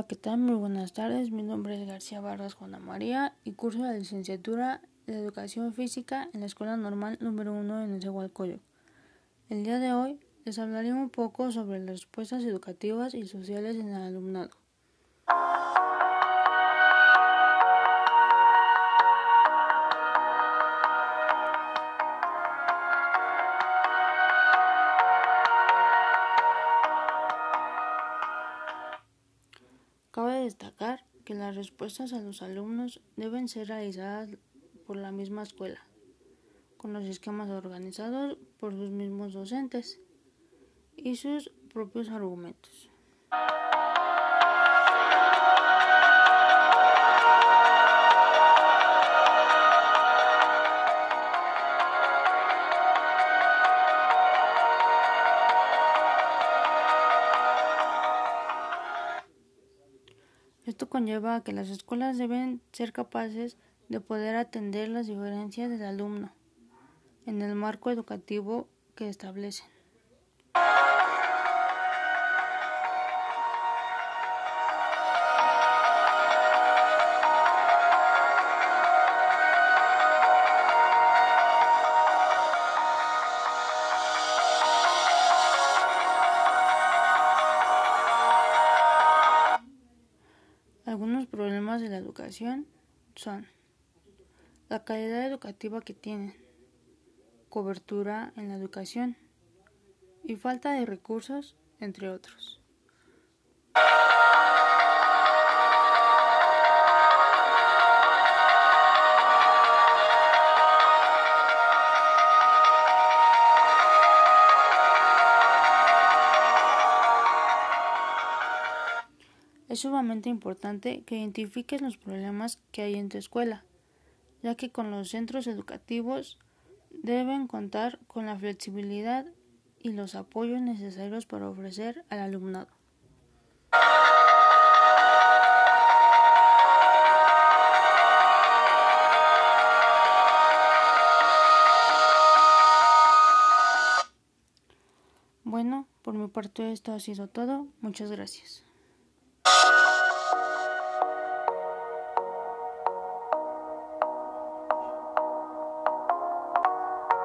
¿qué tal? Muy buenas tardes. Mi nombre es García Vargas Juana María y curso la licenciatura de Educación Física en la Escuela Normal número 1 en Nezahualcóyotl. El día de hoy les hablaré un poco sobre las respuestas educativas y sociales en el alumnado. Destacar que las respuestas a los alumnos deben ser realizadas por la misma escuela, con los esquemas organizados por sus mismos docentes y sus propios argumentos. Esto conlleva a que las escuelas deben ser capaces de poder atender las diferencias del alumno en el marco educativo que establecen. Algunos problemas de la educación son la calidad educativa que tienen, cobertura en la educación y falta de recursos, entre otros. Es sumamente importante que identifiques los problemas que hay en tu escuela, ya que con los centros educativos deben contar con la flexibilidad y los apoyos necesarios para ofrecer al alumnado. Bueno, por mi parte esto ha sido todo. Muchas gracias.